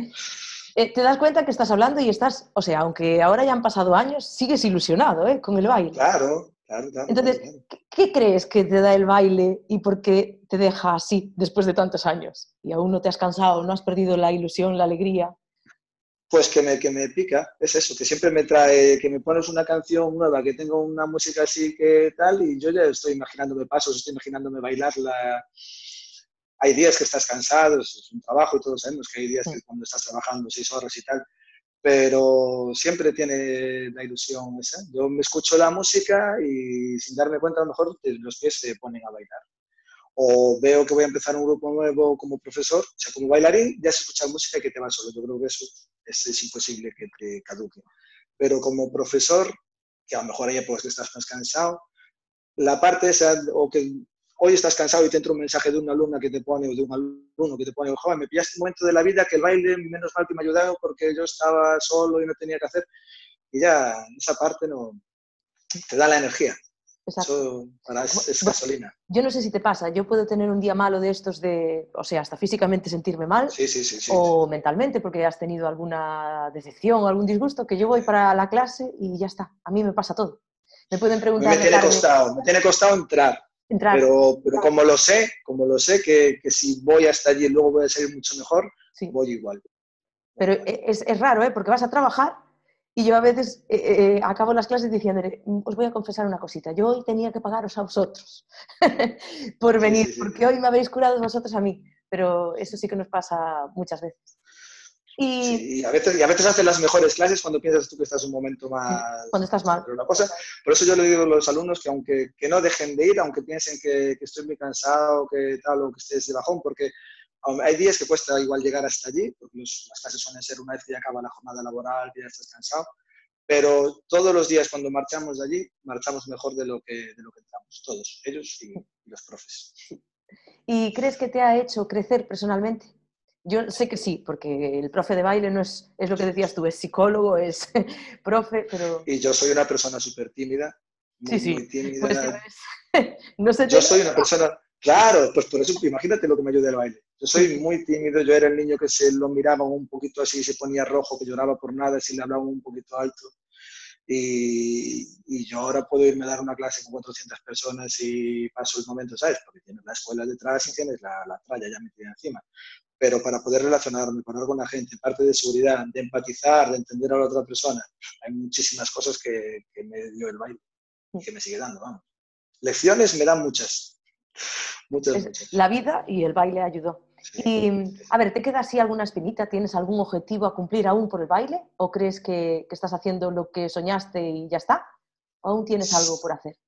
Eh, te das cuenta que estás hablando y estás, o sea, aunque ahora ya han pasado años, sigues ilusionado ¿eh? con el baile. Claro, claro, claro. Entonces, claro. ¿qué, qué crees que te da el baile y por qué te deja así después de tantos años? Y aún no te has cansado, no has perdido la ilusión, la alegría. Pues que me, que me pica, es eso, que siempre me trae, que me pones una canción nueva, que tengo una música así que tal, y yo ya estoy imaginándome pasos, estoy imaginándome bailarla. Hay días que estás cansado, es es un trabajo y todos sabemos que hay días que cuando estás trabajando seis horas y tal, pero siempre tiene la ilusión esa. Yo me escucho la música y sin darme cuenta a lo mejor eh, los pies se ponen a bailar. O veo que voy a empezar un grupo nuevo como profesor, o sea, como bailarín, ya se escucha música que te va solo. Yo creo que eso es, es imposible que te caduque. Pero como profesor, que a lo mejor ya pues que estás más cansado, la parte esa, o que hoy estás cansado y te entra un mensaje de una alumna que te pone, o de un alumno que te pone, joder, me pillaste un momento de la vida que el baile, menos mal que me ha ayudado porque yo estaba solo y no tenía que hacer. Y ya, esa parte no, te da la energía. Eso para, es, gasolina. Yo no sé si te pasa, yo puedo tener un día malo de estos de, o sea, hasta físicamente sentirme mal Sí, sí, sí. sí. o mentalmente porque has tenido alguna decepción o algún disgusto, que yo voy para la clase y ya está. A mí me pasa todo. Me pueden preguntar me tiene costado, me tiene costado entrar, entrar. pero, pero como lo sé, como lo sé que, que si voy hasta allí y luego voy a salir mucho mejor, Sí. voy igual. Pero e- es, es raro, ¿eh? Porque vas a trabajar y yo a veces eh, eh, acabo las clases diciéndole, os voy a confesar una cosita, yo hoy tenía que pagaros a vosotros por venir, sí, sí. porque hoy me habéis curado vosotros a mí, pero eso sí que nos pasa muchas veces. Y Sí, y, a veces, y a veces haces las mejores clases cuando piensas tú que estás un momento más... cuando estás mal. Pero una cosa, por eso yo le digo a los alumnos que aunque que no dejen de ir, aunque piensen que, que estoy muy cansado, que tal, o que estés de bajón, porque hay días que cuesta igual llegar hasta allí, porque los- las clases suelen ser una vez que ya acaba la jornada laboral, que ya estás cansado, pero todos los días cuando marchamos de allí, marchamos mejor de lo que, de lo que entramos, todos, ellos y, y los profes. ¿Y crees que te ha hecho crecer personalmente? Yo sé que sí, porque el profe de baile no es, es lo que decías tú, es psicólogo, es profe, pero... Y yo soy una persona súper tímida, muy, Sí, sí, muy tímida. Pues no te Yo soy una persona, claro, pues por eso imagínate lo que me ayuda el baile. Yo soy muy tímido, yo era el niño que se lo miraba un poquito así, se ponía rojo, que lloraba por nada, si le hablaba un poquito alto. Y, y yo ahora puedo irme a dar una clase con 400 personas y paso el momento, ¿sabes? Porque tienes la escuela detrás y tienes la, la tralla ya metida encima. Pero para poder relacionarme, para hablar con la gente, parte de seguridad, de empatizar, de entender a la otra persona, hay muchísimas cosas que, que me dio el baile y que me sigue dando, vamos. Lecciones me dan muchas. Muchas, es muchas. la vida y el baile ayudó. Sí. Y, a ver, ¿te queda así alguna espinita? ¿Tienes algún objetivo a cumplir aún por el baile? ¿O crees que, que estás haciendo lo que soñaste y ya está? ¿O aún tienes algo por hacer?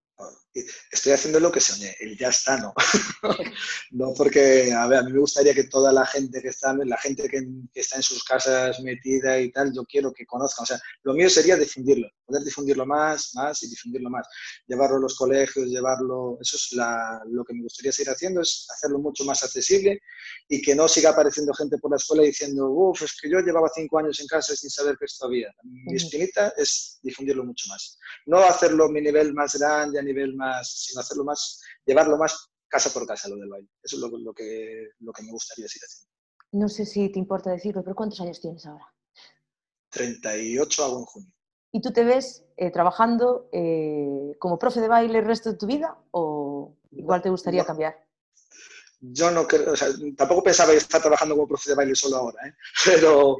Estoy haciendo lo que soñé, el ya está, no. no porque, a ver, a mí me gustaría que toda la gente que está, la gente que, está en sus casas metida y tal, yo quiero que conozcan. O sea, lo mío sería difundirlo, poder difundirlo más, más y difundirlo más. Llevarlo a los colegios, llevarlo, eso es lo que me gustaría seguir haciendo, es hacerlo mucho más accesible y que no siga apareciendo gente por la escuela diciendo, uff, es que yo llevaba cinco años en casa sin saber que esto había. Mi espinita es difundirlo mucho más. No hacerlo a mi nivel más grande, a nivel más, sino hacerlo más, llevarlo más casa por casa lo del baile. Eso es lo, que, lo que me gustaría seguir haciendo. No sé si te importa decirlo, pero ¿cuántos años tienes ahora? 38 hago en junio. ¿Y tú te ves eh, trabajando eh, como profe de baile el resto de tu vida o igual te gustaría cambiar? Yo no creo, o sea, tampoco pensaba estar trabajando como profe de baile solo ahora, ¿eh? pero,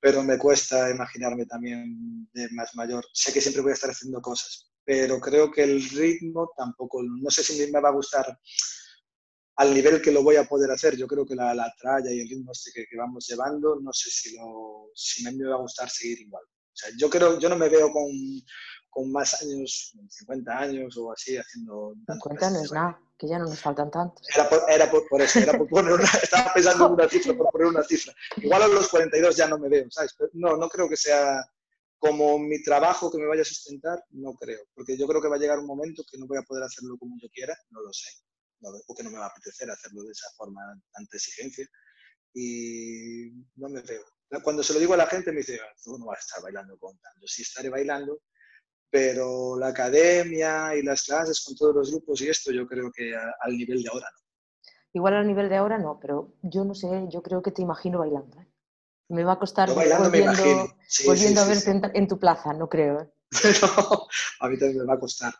pero me cuesta imaginarme también de más mayor. Sé que siempre voy a estar haciendo cosas, pero creo que el ritmo tampoco, no sé si me va a gustar al nivel que lo voy a poder hacer. Yo creo que la, la tralla y el ritmo este que, vamos llevando, no sé si, lo, si me va a gustar seguir igual. O sea, yo creo, yo no me veo con, con más años, 50 años o así, haciendo... 50 no es nada, que ya no nos faltan tantos. Era por, era por, eso, era por poner una, estaba pensando en una cifra, por poner una cifra. Igual a los 42 ya no me veo, ¿sabes? no, no creo que sea como mi trabajo que me vaya a sustentar, no creo, porque yo creo que va a llegar un momento que no voy a poder hacerlo como yo quiera, no lo sé, no, o que no me va a apetecer hacerlo de esa forma, tanta exigencia, y no me veo. Cuando se lo digo a la gente me dice, ah, tú no vas a estar bailando con tanto, sí estaré bailando, pero la academia y las clases con todos los grupos y esto yo creo que al nivel de ahora no. Igual al nivel de ahora no, pero yo no sé, yo creo que te imagino bailando. ¿eh? Me va a costar volviendo, volviendo a verte en, tu plaza, no creo. ¿eh? a mí también me va a costar.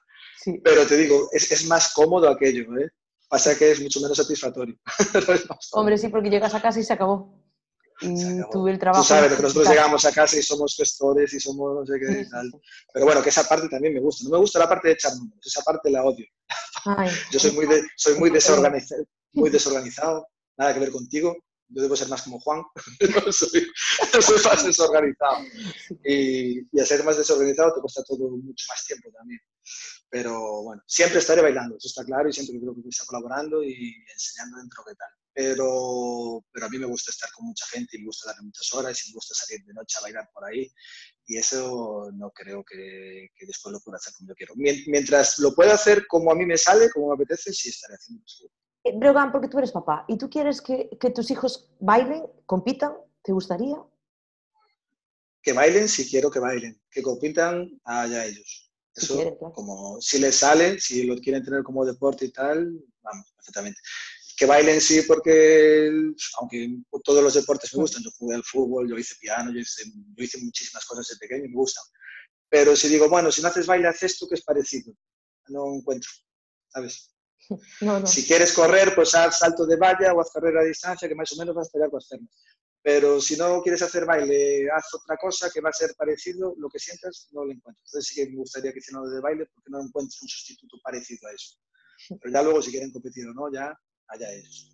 Pero te digo, es, es, más cómodo aquello, ¿eh? Pasa que es mucho menos satisfactorio. Hombre, sí, porque llegas a casa y se acabó. Y tuve el trabajo. Tú sabes que nosotros llegamos a casa y somos gestores y somos no sé qué y tal. Pero bueno, que esa parte también me gusta. No me gusta la parte de echar números, esa parte la odio. Yo soy muy, soy muy desorganizado, muy desorganizado, nada que ver contigo yo debo ser más como Juan, soy, soy, más desorganizado. Y, y al ser más desorganizado te cuesta todo mucho más tiempo también. Pero bueno, siempre estaré bailando, eso está claro, y siempre creo que estar colaborando y enseñando dentro de tal. Pero, pero a mí me gusta estar con mucha gente y me gusta darle muchas horas y me gusta salir de noche a bailar por ahí. Y eso no creo que, que después lo pueda hacer como yo quiero. Mientras lo pueda hacer como a mí me sale, como me apetece, sí estaré haciendo eso. Eh, Brogan, porque tú eres papá y tú quieres que, que, tus hijos bailen, compitan, ¿te gustaría? Que bailen, si quiero que bailen. Que compitan, allá ellos. Eso, como si les sale, si lo quieren tener como deporte y tal, vamos, perfectamente. Que bailen sí, porque aunque todos los deportes me gustan, yo jugué al fútbol, yo hice piano, yo hice, yo hice muchísimas cosas de pequeño y me gustan. Pero si digo, bueno, si no haces baile, haz esto que es parecido. No encuentro, ¿sabes? Si quieres correr, pues haz salto de valla o haz carrera a distancia, que más o menos vas a pegar con las piernas. Pero si no quieres hacer baile, haz otra cosa que va a ser parecido, lo que sientas, no lo encuentro. Entonces sí que me gustaría que hicieran lo de baile porque no encuentro un sustituto parecido a eso. Pero ya luego si quieren competir o no, ya allá ellos.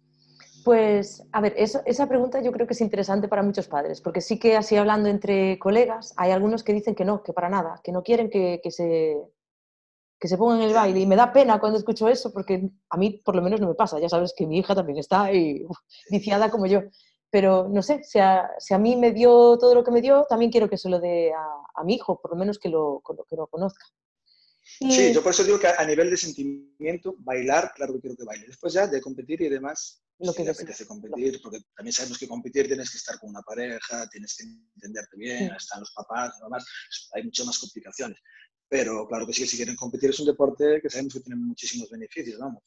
Pues, a ver, eso, esa pregunta yo creo que es interesante para muchos padres, porque sí que así hablando entre colegas, hay algunos que dicen que no, que para nada, que no quieren que, que se, que se pongan en el baile. Y me da pena cuando escucho eso, porque a mí por lo menos no me pasa. Ya sabes que mi hija también está ahí, viciada como yo. Pero no sé, si a, si a, mí me dio todo lo que me dio, también quiero que se lo dé a, a mi hijo, por lo menos que lo, que lo conozca. Sí, yo por eso digo que a nivel de sentimiento, bailar, claro que quiero que baile. Después ya de competir y demás, lo que te apetece competir, porque también sabemos que competir tienes que estar con una pareja, tienes que entenderte bien, están los papás, demás, hay muchas más complicaciones. Pero claro que sí, si quieren competir es un deporte que sabemos que tiene muchísimos beneficios, vamos.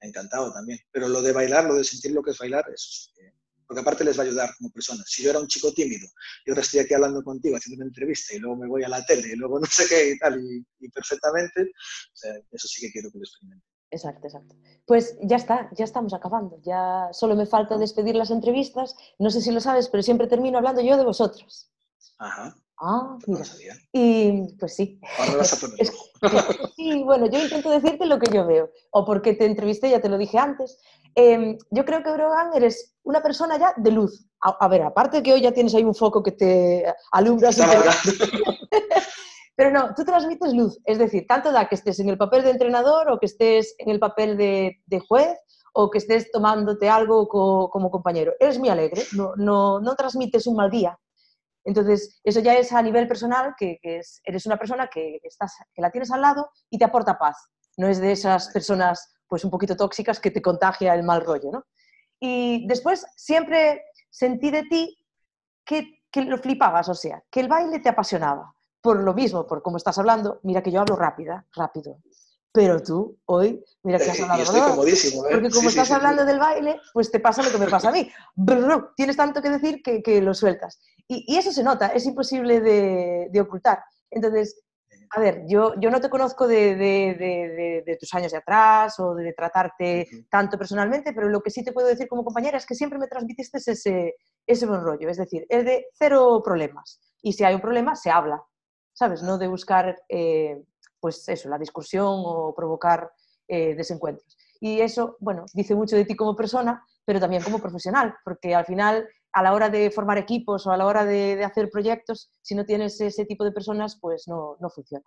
Encantado también. Pero lo de bailar, lo de sentir lo que es bailar, eso sí que... Porque aparte les va a ayudar como personas. Si yo era un chico tímido y ahora estoy aquí hablando contigo, haciendo una entrevista y luego me voy a la tele y luego no sé qué y tal, y, perfectamente, eso sí que quiero que lo experimenten. Exacto, exacto. Pues ya está, ya estamos acabando. Ya solo me falta despedir las entrevistas. No sé si lo sabes, pero siempre termino hablando yo de vosotros. Ajá. Ah, mira. Y pues sí. Ahora vas a poner. sí, bueno, yo intento decirte lo que yo veo. O porque te entrevisté, ya te lo dije antes. Em, yo creo que Brogan eres una persona ya de luz. A, ver, aparte que hoy ya tienes ahí un foco que te alumbra. Pero no, tú transmites luz, es decir, tanto da que estés en el papel de entrenador o que estés en el papel de, juez o que estés tomándote algo como compañero. Eres muy alegre, no, no, no, transmites un mal día. Entonces, eso ya es a nivel personal, que, eres una persona que, estás, que la tienes al lado y te aporta paz. No es de esas personas pues un poquito tóxicas que te contagia el mal rollo, ¿no? Y después siempre sentí de ti que, que lo flipabas, o sea, que el baile te apasionaba por lo mismo, por cómo estás hablando, mira que yo hablo rápida, rápido. Pero tú, hoy, mira que has hablado. estoy comodísimo, ¿eh? Porque como estás hablando del baile, pues te pasa lo que me pasa a mí. tienes tanto que decir que, que lo sueltas. Y, y, eso se nota, es imposible de, de, ocultar. Entonces, a ver, yo, yo no te conozco de, de, de, tus años de atrás o de tratarte tanto personalmente, pero lo que sí te puedo decir como compañera es que siempre me transmitiste ese, ese buen rollo. Es decir, es de cero problemas. Y si hay un problema, se habla ¿sabes? No de buscar, eh, pues eso, la discusión o provocar eh, desencuentros. Y eso, bueno, dice mucho de ti como persona, pero también como profesional, porque al final, a la hora de formar equipos o a la hora de, hacer proyectos, si no tienes ese tipo de personas, pues no, no funciona.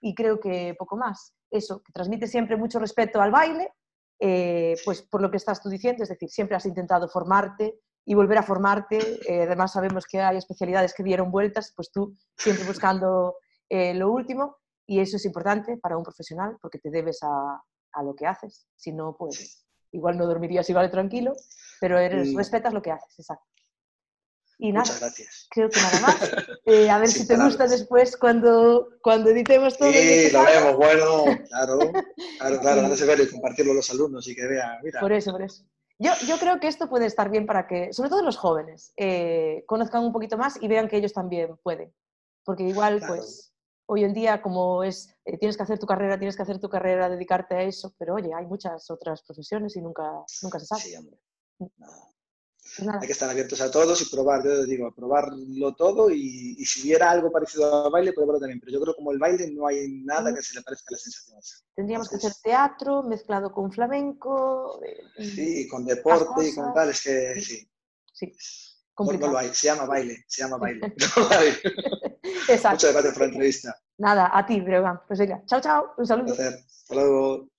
Y creo que poco más. Eso, que transmite siempre mucho respeto al baile, eh, pues por lo que estás tú diciendo, es decir, siempre has intentado formarte, y volver a formarte. Eh, además sabemos que hay especialidades que dieron vueltas, pues tú siempre buscando eh, lo último y eso es importante para un profesional porque te debes a, a, lo que haces. Si no, pues igual no dormirías igual tranquilo, pero eres, respetas lo que haces, exacto. Y nada, Muchas gracias. creo que nada más. Eh, a ver si te gusta después cuando, cuando editemos todo. Sí, lo vemos, bueno, claro, claro, claro, van a ver y compartirlo los alumnos y que vean, mira. Por eso, por eso. Yo, creo que esto puede estar bien para que, sobre todo los jóvenes, eh, conozcan un poquito más y vean que ellos también pueden. Porque igual, pues, hoy en día, como es, eh, tienes que hacer tu carrera, tienes que hacer tu carrera, dedicarte a eso, pero oye, hay muchas otras profesiones y nunca, nunca se sabe. Sí, hombre. Mm. Pues hay que estar abiertos a todos y probar, yo digo, probarlo todo y, si hubiera algo parecido al baile, probarlo también. Pero yo creo que como el baile no hay nada que se le parezca a la sensación Tendríamos que hacer teatro mezclado con flamenco. Eh, sí, con deporte y con tal, es que sí. Sí. No, lo hay, se llama baile, se llama baile. no. Exacto. Muchas gracias por la entrevista. Nada, a ti, Bregan. Pues venga, chao, chao, un saludo. Hasta luego.